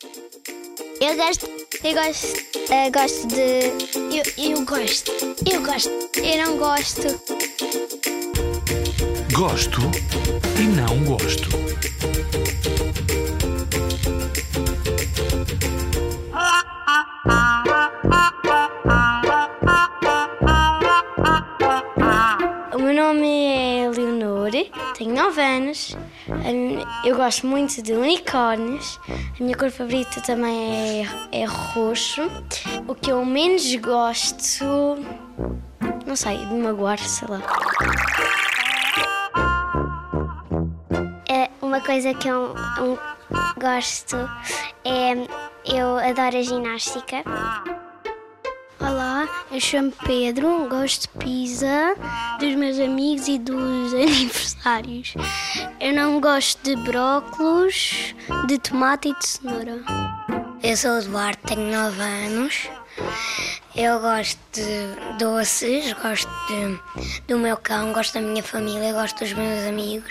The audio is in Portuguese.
Eu gosto. Eu gosto. Eu gosto de. Eu, eu gosto. Eu gosto. Eu não gosto. Gosto e não gosto. O meu nome é Leonor, tenho 9 anos. Eu gosto muito de unicórnios. A minha cor favorita também é, é roxo. O que eu menos gosto. Não sei, de magoar, sei lá. É, uma coisa que eu gosto é. Eu adoro a ginástica. Olá, eu chamo Pedro, gosto de pizza, dos meus amigos e dos aniversários. Eu não gosto de brócolos, de tomate e de cenoura. Eu sou o Eduardo, tenho 9 anos. Eu gosto de doces, gosto de- do meu cão, gosto da minha família, gosto dos meus amigos.